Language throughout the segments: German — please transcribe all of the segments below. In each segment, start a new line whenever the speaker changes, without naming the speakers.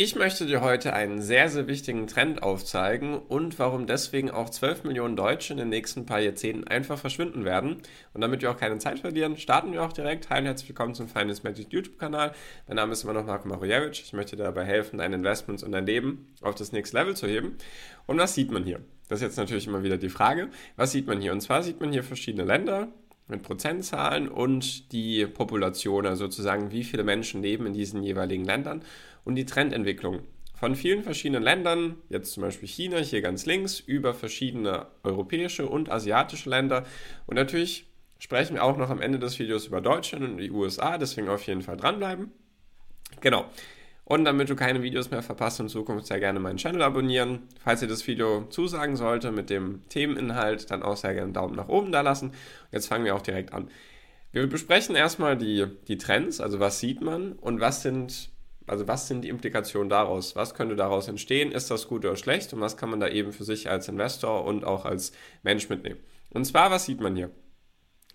Ich möchte dir heute einen sehr, sehr wichtigen Trend aufzeigen und warum deswegen auch 12 Millionen Deutsche in den nächsten paar Jahrzehnten einfach verschwinden werden. Und damit wir auch keine Zeit verlieren, starten wir auch direkt. Hi und herzlich willkommen zum Finance Magic YouTube-Kanal. Mein Name ist immer noch Marco Marujewicz. Ich möchte dir dabei helfen, deine Investments und dein Leben auf das nächste Level zu heben. Und was sieht man hier? Das ist jetzt natürlich immer wieder die Frage. Was sieht man hier? Und zwar sieht man hier verschiedene Länder, mit Prozentzahlen und die Population, also sozusagen wie viele Menschen leben in diesen jeweiligen Ländern und die Trendentwicklung von vielen verschiedenen Ländern, jetzt zum Beispiel China hier ganz links, über verschiedene europäische und asiatische Länder und natürlich sprechen wir auch noch am Ende des Videos über Deutschland und die USA, deswegen auf jeden Fall dranbleiben. Genau. Und damit du keine Videos mehr verpasst in Zukunft, sehr gerne meinen Channel abonnieren. Falls dir das Video zusagen sollte mit dem Themeninhalt, dann auch sehr gerne einen Daumen nach oben da lassen. Jetzt fangen wir auch direkt an. Wir besprechen erstmal die, die Trends, also was sieht man und was sind, also was sind die Implikationen daraus? Was könnte daraus entstehen? Ist das gut oder schlecht? Und was kann man da eben für sich als Investor und auch als Mensch mitnehmen? Und zwar, was sieht man hier?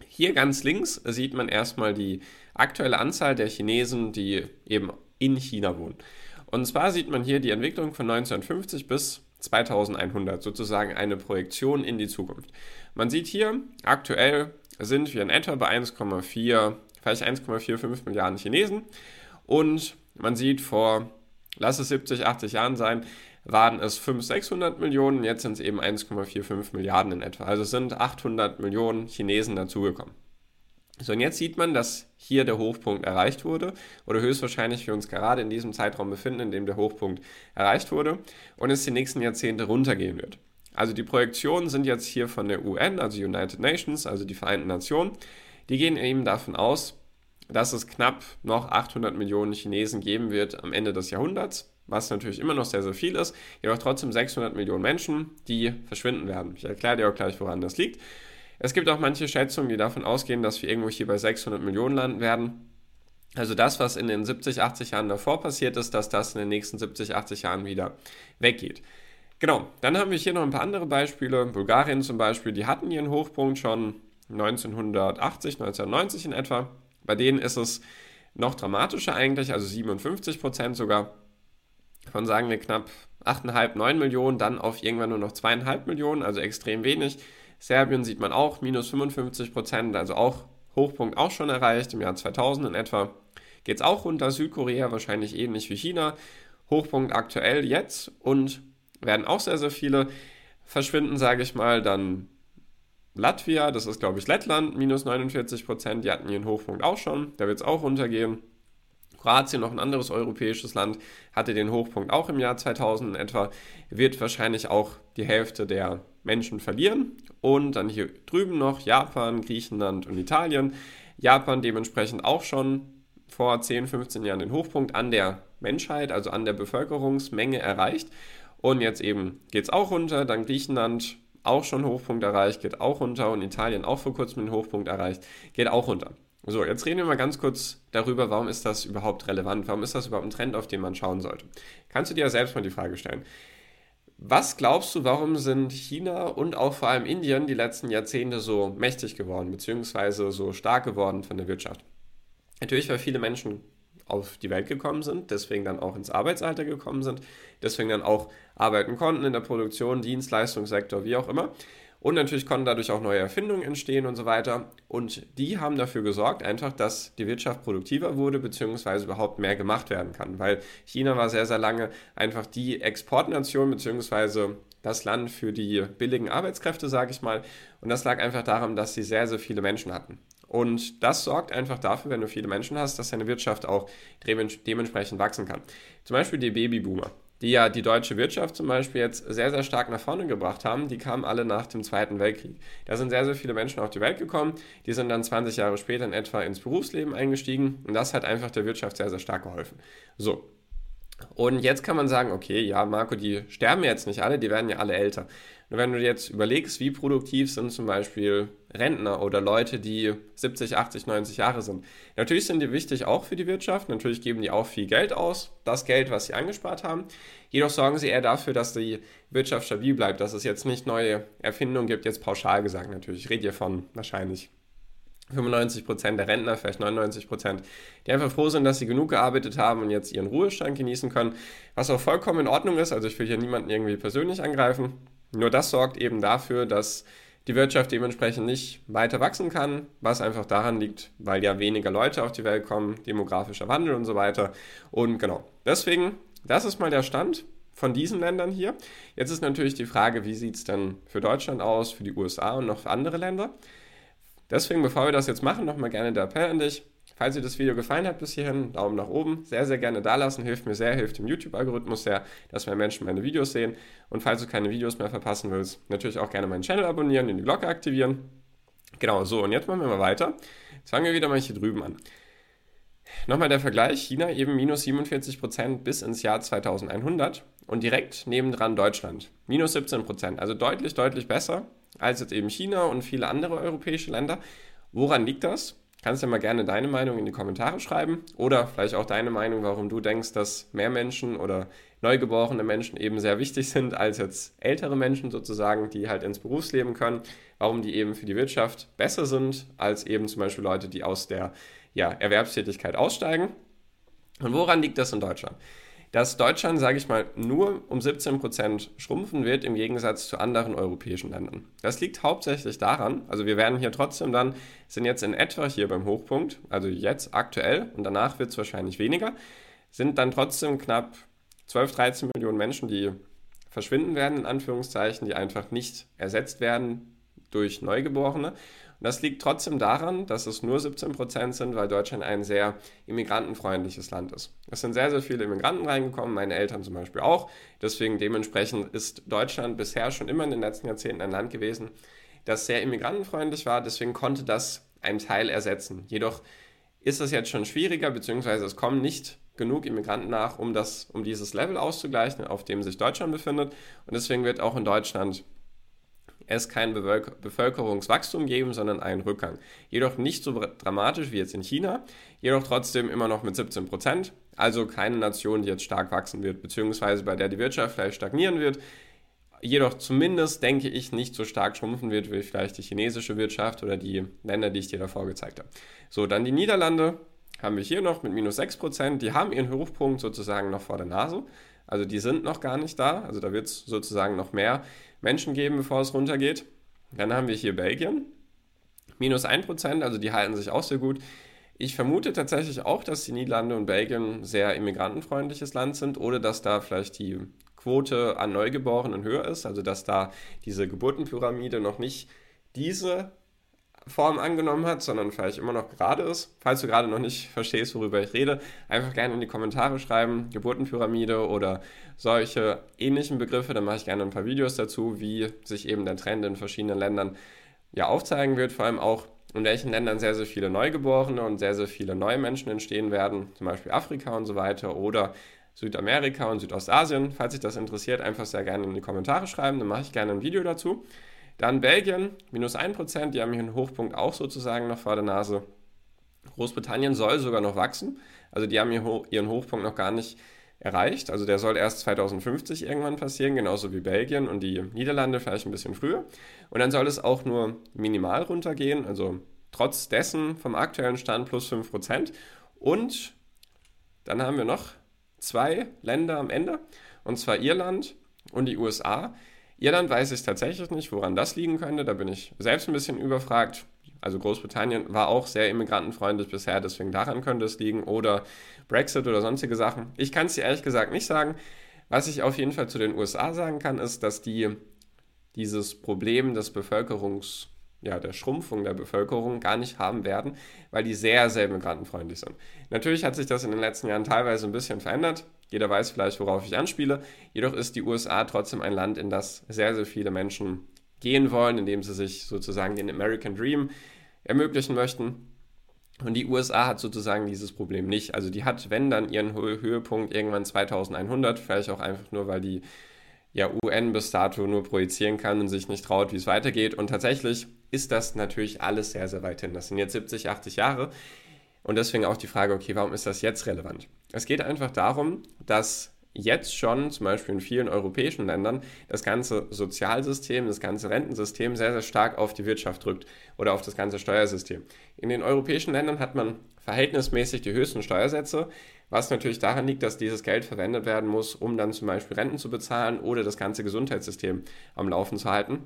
Hier ganz links sieht man erstmal die aktuelle Anzahl der Chinesen, die eben in China wohnen. Und zwar sieht man hier die Entwicklung von 1950 bis 2100, sozusagen eine Projektion in die Zukunft. Man sieht hier, aktuell sind wir in etwa bei 1,4, vielleicht 1,45 Milliarden Chinesen. Und man sieht vor, lass es 70, 80 Jahren sein, waren es 500, 600 Millionen, jetzt sind es eben 1,45 Milliarden in etwa. Also sind 800 Millionen Chinesen dazugekommen. So, und jetzt sieht man, dass hier der Hochpunkt erreicht wurde oder höchstwahrscheinlich wir uns gerade in diesem Zeitraum befinden, in dem der Hochpunkt erreicht wurde und es die nächsten Jahrzehnte runtergehen wird. Also die Projektionen sind jetzt hier von der UN, also United Nations, also die Vereinten Nationen. Die gehen eben davon aus, dass es knapp noch 800 Millionen Chinesen geben wird am Ende des Jahrhunderts, was natürlich immer noch sehr, sehr viel ist, jedoch trotzdem 600 Millionen Menschen, die verschwinden werden. Ich erkläre dir auch gleich, woran das liegt. Es gibt auch manche Schätzungen, die davon ausgehen, dass wir irgendwo hier bei 600 Millionen landen werden. Also das, was in den 70, 80 Jahren davor passiert ist, dass das in den nächsten 70, 80 Jahren wieder weggeht. Genau, dann haben wir hier noch ein paar andere Beispiele. Bulgarien zum Beispiel, die hatten ihren Hochpunkt schon 1980, 1990 in etwa. Bei denen ist es noch dramatischer eigentlich, also 57 Prozent sogar. Von sagen wir knapp 8,5, 9 Millionen, dann auf irgendwann nur noch 2,5 Millionen, also extrem wenig. Serbien sieht man auch minus 55 Prozent, also auch Hochpunkt auch schon erreicht im Jahr 2000 in etwa. Geht es auch runter, Südkorea wahrscheinlich ähnlich wie China. Hochpunkt aktuell jetzt und werden auch sehr, sehr viele verschwinden, sage ich mal. Dann Latvia, das ist glaube ich Lettland, minus 49 Prozent, die hatten ihren Hochpunkt auch schon, da wird es auch runtergehen. Kroatien, noch ein anderes europäisches Land, hatte den Hochpunkt auch im Jahr 2000 in etwa, wird wahrscheinlich auch die Hälfte der Menschen verlieren. Und dann hier drüben noch Japan, Griechenland und Italien. Japan dementsprechend auch schon vor 10, 15 Jahren den Hochpunkt an der Menschheit, also an der Bevölkerungsmenge erreicht. Und jetzt eben geht es auch runter. Dann Griechenland auch schon Hochpunkt erreicht, geht auch runter. Und Italien auch vor kurzem den Hochpunkt erreicht, geht auch runter. So, jetzt reden wir mal ganz kurz darüber, warum ist das überhaupt relevant? Warum ist das überhaupt ein Trend, auf den man schauen sollte? Kannst du dir ja selbst mal die Frage stellen. Was glaubst du, warum sind China und auch vor allem Indien die letzten Jahrzehnte so mächtig geworden, beziehungsweise so stark geworden von der Wirtschaft? Natürlich, weil viele Menschen auf die Welt gekommen sind, deswegen dann auch ins Arbeitsalter gekommen sind, deswegen dann auch arbeiten konnten in der Produktion, Dienstleistungssektor, wie auch immer. Und natürlich konnten dadurch auch neue Erfindungen entstehen und so weiter. Und die haben dafür gesorgt, einfach, dass die Wirtschaft produktiver wurde, beziehungsweise überhaupt mehr gemacht werden kann. Weil China war sehr, sehr lange einfach die Exportnation, beziehungsweise das Land für die billigen Arbeitskräfte, sage ich mal. Und das lag einfach daran, dass sie sehr, sehr viele Menschen hatten. Und das sorgt einfach dafür, wenn du viele Menschen hast, dass deine Wirtschaft auch dementsprechend wachsen kann. Zum Beispiel die Babyboomer die ja die deutsche Wirtschaft zum Beispiel jetzt sehr, sehr stark nach vorne gebracht haben, die kamen alle nach dem Zweiten Weltkrieg. Da sind sehr, sehr viele Menschen auf die Welt gekommen, die sind dann 20 Jahre später in etwa ins Berufsleben eingestiegen und das hat einfach der Wirtschaft sehr, sehr stark geholfen. So, und jetzt kann man sagen, okay, ja, Marco, die sterben jetzt nicht alle, die werden ja alle älter. Und wenn du jetzt überlegst, wie produktiv sind zum Beispiel Rentner oder Leute, die 70, 80, 90 Jahre sind. Natürlich sind die wichtig auch für die Wirtschaft, natürlich geben die auch viel Geld aus, das Geld, was sie angespart haben. Jedoch sorgen sie eher dafür, dass die Wirtschaft stabil bleibt, dass es jetzt nicht neue Erfindungen gibt, jetzt pauschal gesagt natürlich. Ich rede hier von wahrscheinlich 95 Prozent der Rentner, vielleicht 99 Prozent, die einfach froh sind, dass sie genug gearbeitet haben und jetzt ihren Ruhestand genießen können, was auch vollkommen in Ordnung ist. Also ich will hier niemanden irgendwie persönlich angreifen. Nur das sorgt eben dafür, dass die Wirtschaft dementsprechend nicht weiter wachsen kann, was einfach daran liegt, weil ja weniger Leute auf die Welt kommen, demografischer Wandel und so weiter. Und genau, deswegen, das ist mal der Stand von diesen Ländern hier. Jetzt ist natürlich die Frage, wie sieht es denn für Deutschland aus, für die USA und noch für andere Länder? Deswegen, bevor wir das jetzt machen, nochmal gerne der Appell an dich. Falls dir das Video gefallen hat bis hierhin, Daumen nach oben, sehr, sehr gerne da lassen, hilft mir sehr, hilft dem YouTube-Algorithmus sehr, dass mehr Menschen meine Videos sehen. Und falls du keine Videos mehr verpassen willst, natürlich auch gerne meinen Channel abonnieren, und die Glocke aktivieren. Genau, so, und jetzt machen wir mal weiter. Jetzt fangen wir wieder mal hier drüben an. Nochmal der Vergleich, China eben minus 47% bis ins Jahr 2100 und direkt nebendran Deutschland, minus 17%, also deutlich, deutlich besser als jetzt eben China und viele andere europäische Länder. Woran liegt das? Kannst ja mal gerne deine Meinung in die Kommentare schreiben oder vielleicht auch deine Meinung, warum du denkst, dass mehr Menschen oder neugeborene Menschen eben sehr wichtig sind als jetzt ältere Menschen sozusagen, die halt ins Berufsleben können, warum die eben für die Wirtschaft besser sind als eben zum Beispiel Leute, die aus der ja, Erwerbstätigkeit aussteigen. Und woran liegt das in Deutschland? Dass Deutschland, sage ich mal, nur um 17 Prozent schrumpfen wird im Gegensatz zu anderen europäischen Ländern. Das liegt hauptsächlich daran, also wir werden hier trotzdem dann, sind jetzt in etwa hier beim Hochpunkt, also jetzt aktuell und danach wird es wahrscheinlich weniger, sind dann trotzdem knapp 12, 13 Millionen Menschen, die verschwinden werden, in Anführungszeichen, die einfach nicht ersetzt werden durch Neugeborene. Das liegt trotzdem daran, dass es nur 17 Prozent sind, weil Deutschland ein sehr immigrantenfreundliches Land ist. Es sind sehr, sehr viele Immigranten reingekommen, meine Eltern zum Beispiel auch. Deswegen dementsprechend ist Deutschland bisher schon immer in den letzten Jahrzehnten ein Land gewesen, das sehr immigrantenfreundlich war. Deswegen konnte das einen Teil ersetzen. Jedoch ist es jetzt schon schwieriger, beziehungsweise es kommen nicht genug Immigranten nach, um, das, um dieses Level auszugleichen, auf dem sich Deutschland befindet. Und deswegen wird auch in Deutschland es kein Bevölkerungswachstum geben, sondern einen Rückgang. Jedoch nicht so dramatisch wie jetzt in China, jedoch trotzdem immer noch mit 17 Prozent. Also keine Nation, die jetzt stark wachsen wird, beziehungsweise bei der die Wirtschaft vielleicht stagnieren wird. Jedoch zumindest denke ich nicht so stark schrumpfen wird wie vielleicht die chinesische Wirtschaft oder die Länder, die ich dir davor gezeigt habe. So, dann die Niederlande haben wir hier noch mit minus 6 Prozent. Die haben ihren Hochpunkt sozusagen noch vor der Nase. Also die sind noch gar nicht da. Also da wird es sozusagen noch mehr Menschen geben, bevor es runtergeht. Dann haben wir hier Belgien. Minus 1%, also die halten sich auch sehr gut. Ich vermute tatsächlich auch, dass die Niederlande und Belgien sehr immigrantenfreundliches Land sind oder dass da vielleicht die Quote an Neugeborenen höher ist, also dass da diese Geburtenpyramide noch nicht diese Form angenommen hat, sondern vielleicht immer noch gerade ist. Falls du gerade noch nicht verstehst, worüber ich rede, einfach gerne in die Kommentare schreiben, Geburtenpyramide oder solche ähnlichen Begriffe, dann mache ich gerne ein paar Videos dazu, wie sich eben der Trend in verschiedenen Ländern ja aufzeigen wird, vor allem auch in welchen Ländern sehr, sehr viele Neugeborene und sehr, sehr viele neue Menschen entstehen werden, zum Beispiel Afrika und so weiter oder Südamerika und Südostasien. Falls sich das interessiert, einfach sehr gerne in die Kommentare schreiben, dann mache ich gerne ein Video dazu. Dann Belgien, minus 1%, die haben hier einen Hochpunkt auch sozusagen noch vor der Nase. Großbritannien soll sogar noch wachsen, also die haben ihren Hochpunkt noch gar nicht erreicht. Also der soll erst 2050 irgendwann passieren, genauso wie Belgien und die Niederlande vielleicht ein bisschen früher. Und dann soll es auch nur minimal runtergehen, also trotz dessen vom aktuellen Stand plus 5%. Und dann haben wir noch zwei Länder am Ende, und zwar Irland und die USA. Irland weiß ich tatsächlich nicht, woran das liegen könnte. Da bin ich selbst ein bisschen überfragt. Also Großbritannien war auch sehr immigrantenfreundlich bisher, deswegen daran könnte es liegen. Oder Brexit oder sonstige Sachen. Ich kann es dir ehrlich gesagt nicht sagen. Was ich auf jeden Fall zu den USA sagen kann, ist, dass die dieses Problem des Bevölkerungs ja, der Schrumpfung der Bevölkerung gar nicht haben werden, weil die sehr, sehr migrantenfreundlich sind. Natürlich hat sich das in den letzten Jahren teilweise ein bisschen verändert. Jeder weiß vielleicht, worauf ich anspiele. Jedoch ist die USA trotzdem ein Land, in das sehr, sehr viele Menschen gehen wollen, indem sie sich sozusagen den American Dream ermöglichen möchten. Und die USA hat sozusagen dieses Problem nicht. Also die hat, wenn dann ihren Höhepunkt irgendwann 2100, vielleicht auch einfach nur, weil die ja UN bis dato nur projizieren kann und sich nicht traut, wie es weitergeht. Und tatsächlich ist das natürlich alles sehr, sehr weit hin. Das sind jetzt 70, 80 Jahre. Und deswegen auch die Frage, okay, warum ist das jetzt relevant? Es geht einfach darum, dass jetzt schon, zum Beispiel in vielen europäischen Ländern, das ganze Sozialsystem, das ganze Rentensystem sehr, sehr stark auf die Wirtschaft drückt oder auf das ganze Steuersystem. In den europäischen Ländern hat man verhältnismäßig die höchsten Steuersätze, was natürlich daran liegt, dass dieses Geld verwendet werden muss, um dann zum Beispiel Renten zu bezahlen oder das ganze Gesundheitssystem am Laufen zu halten.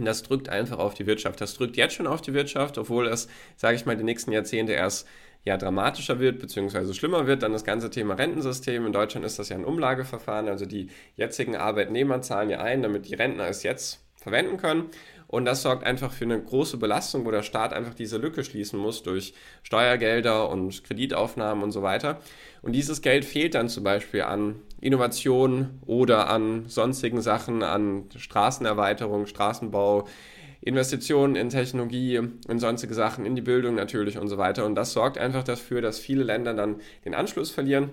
Und das drückt einfach auf die Wirtschaft. Das drückt jetzt schon auf die Wirtschaft, obwohl es, sage ich mal, die nächsten Jahrzehnte erst ja dramatischer wird bzw. schlimmer wird, dann das ganze Thema Rentensystem. In Deutschland ist das ja ein Umlageverfahren, also die jetzigen Arbeitnehmer zahlen ja ein, damit die Rentner es jetzt verwenden können. Und das sorgt einfach für eine große Belastung, wo der Staat einfach diese Lücke schließen muss durch Steuergelder und Kreditaufnahmen und so weiter. Und dieses Geld fehlt dann zum Beispiel an Innovation oder an sonstigen Sachen, an Straßenerweiterung, Straßenbau, Investitionen in Technologie, in sonstige Sachen, in die Bildung natürlich und so weiter. Und das sorgt einfach dafür, dass viele Länder dann den Anschluss verlieren.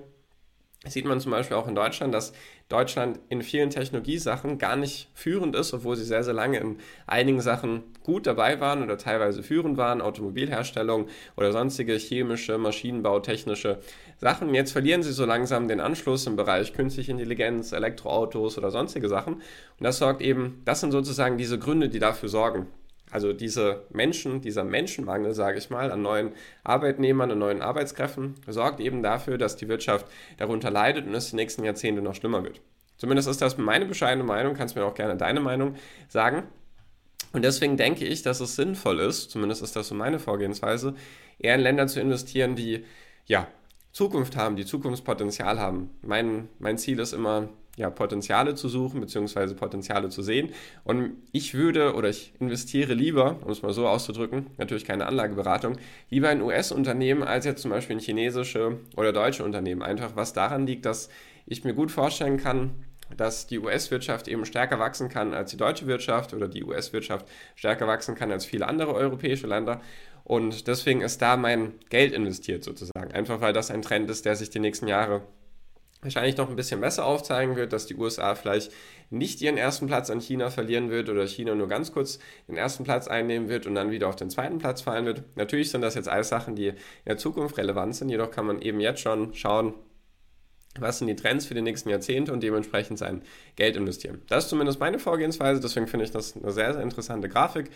Sieht man zum Beispiel auch in Deutschland, dass Deutschland in vielen Technologiesachen gar nicht führend ist, obwohl sie sehr, sehr lange in einigen Sachen gut dabei waren oder teilweise führend waren, Automobilherstellung oder sonstige chemische, Maschinenbau, technische Sachen. Jetzt verlieren sie so langsam den Anschluss im Bereich künstliche Intelligenz, Elektroautos oder sonstige Sachen. Und das sorgt eben, das sind sozusagen diese Gründe, die dafür sorgen, also diese Menschen, dieser Menschenmangel, sage ich mal, an neuen Arbeitnehmern, an neuen Arbeitskräften, sorgt eben dafür, dass die Wirtschaft darunter leidet und es die nächsten Jahrzehnte noch schlimmer wird. Zumindest ist das meine bescheidene Meinung, kannst mir auch gerne deine Meinung sagen. Und deswegen denke ich, dass es sinnvoll ist, zumindest ist das so meine Vorgehensweise, eher in Länder zu investieren, die ja Zukunft haben, die Zukunftspotenzial haben. Mein, mein Ziel ist immer, ja, Potenziale zu suchen, beziehungsweise Potenziale zu sehen. Und ich würde oder ich investiere lieber, um es mal so auszudrücken, natürlich keine Anlageberatung, lieber in US-Unternehmen als jetzt zum Beispiel in chinesische oder deutsche Unternehmen. Einfach was daran liegt, dass ich mir gut vorstellen kann, dass die US-Wirtschaft eben stärker wachsen kann als die deutsche Wirtschaft oder die US-Wirtschaft stärker wachsen kann als viele andere europäische Länder. Und deswegen ist da mein Geld investiert sozusagen. Einfach weil das ein Trend ist, der sich die nächsten Jahre wahrscheinlich noch ein bisschen besser aufzeigen wird, dass die USA vielleicht nicht ihren ersten Platz an China verlieren wird oder China nur ganz kurz den ersten Platz einnehmen wird und dann wieder auf den zweiten Platz fallen wird. Natürlich sind das jetzt alles Sachen, die in der Zukunft relevant sind, jedoch kann man eben jetzt schon schauen, was sind die Trends für die nächsten Jahrzehnte und dementsprechend sein Geld investieren. Das ist zumindest meine Vorgehensweise, deswegen finde ich das eine sehr, sehr interessante Grafik.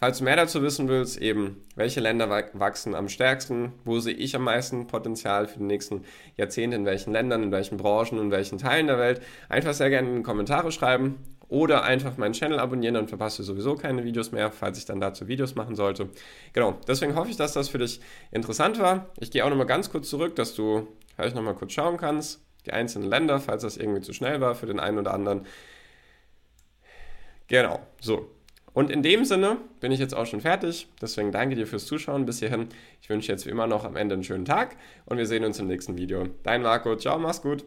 Falls du mehr dazu wissen willst, eben welche Länder wachsen am stärksten, wo sehe ich am meisten Potenzial für die nächsten Jahrzehnte, in welchen Ländern, in welchen Branchen, in welchen Teilen der Welt, einfach sehr gerne in die Kommentare schreiben oder einfach meinen Channel abonnieren, dann verpasst du sowieso keine Videos mehr, falls ich dann dazu Videos machen sollte. Genau, deswegen hoffe ich, dass das für dich interessant war. Ich gehe auch nochmal ganz kurz zurück, dass du vielleicht nochmal kurz schauen kannst, die einzelnen Länder, falls das irgendwie zu schnell war für den einen oder anderen. Genau, so. Und in dem Sinne bin ich jetzt auch schon fertig. Deswegen danke dir fürs Zuschauen bis hierhin. Ich wünsche jetzt wie immer noch am Ende einen schönen Tag und wir sehen uns im nächsten Video. Dein Marco, ciao, mach's gut.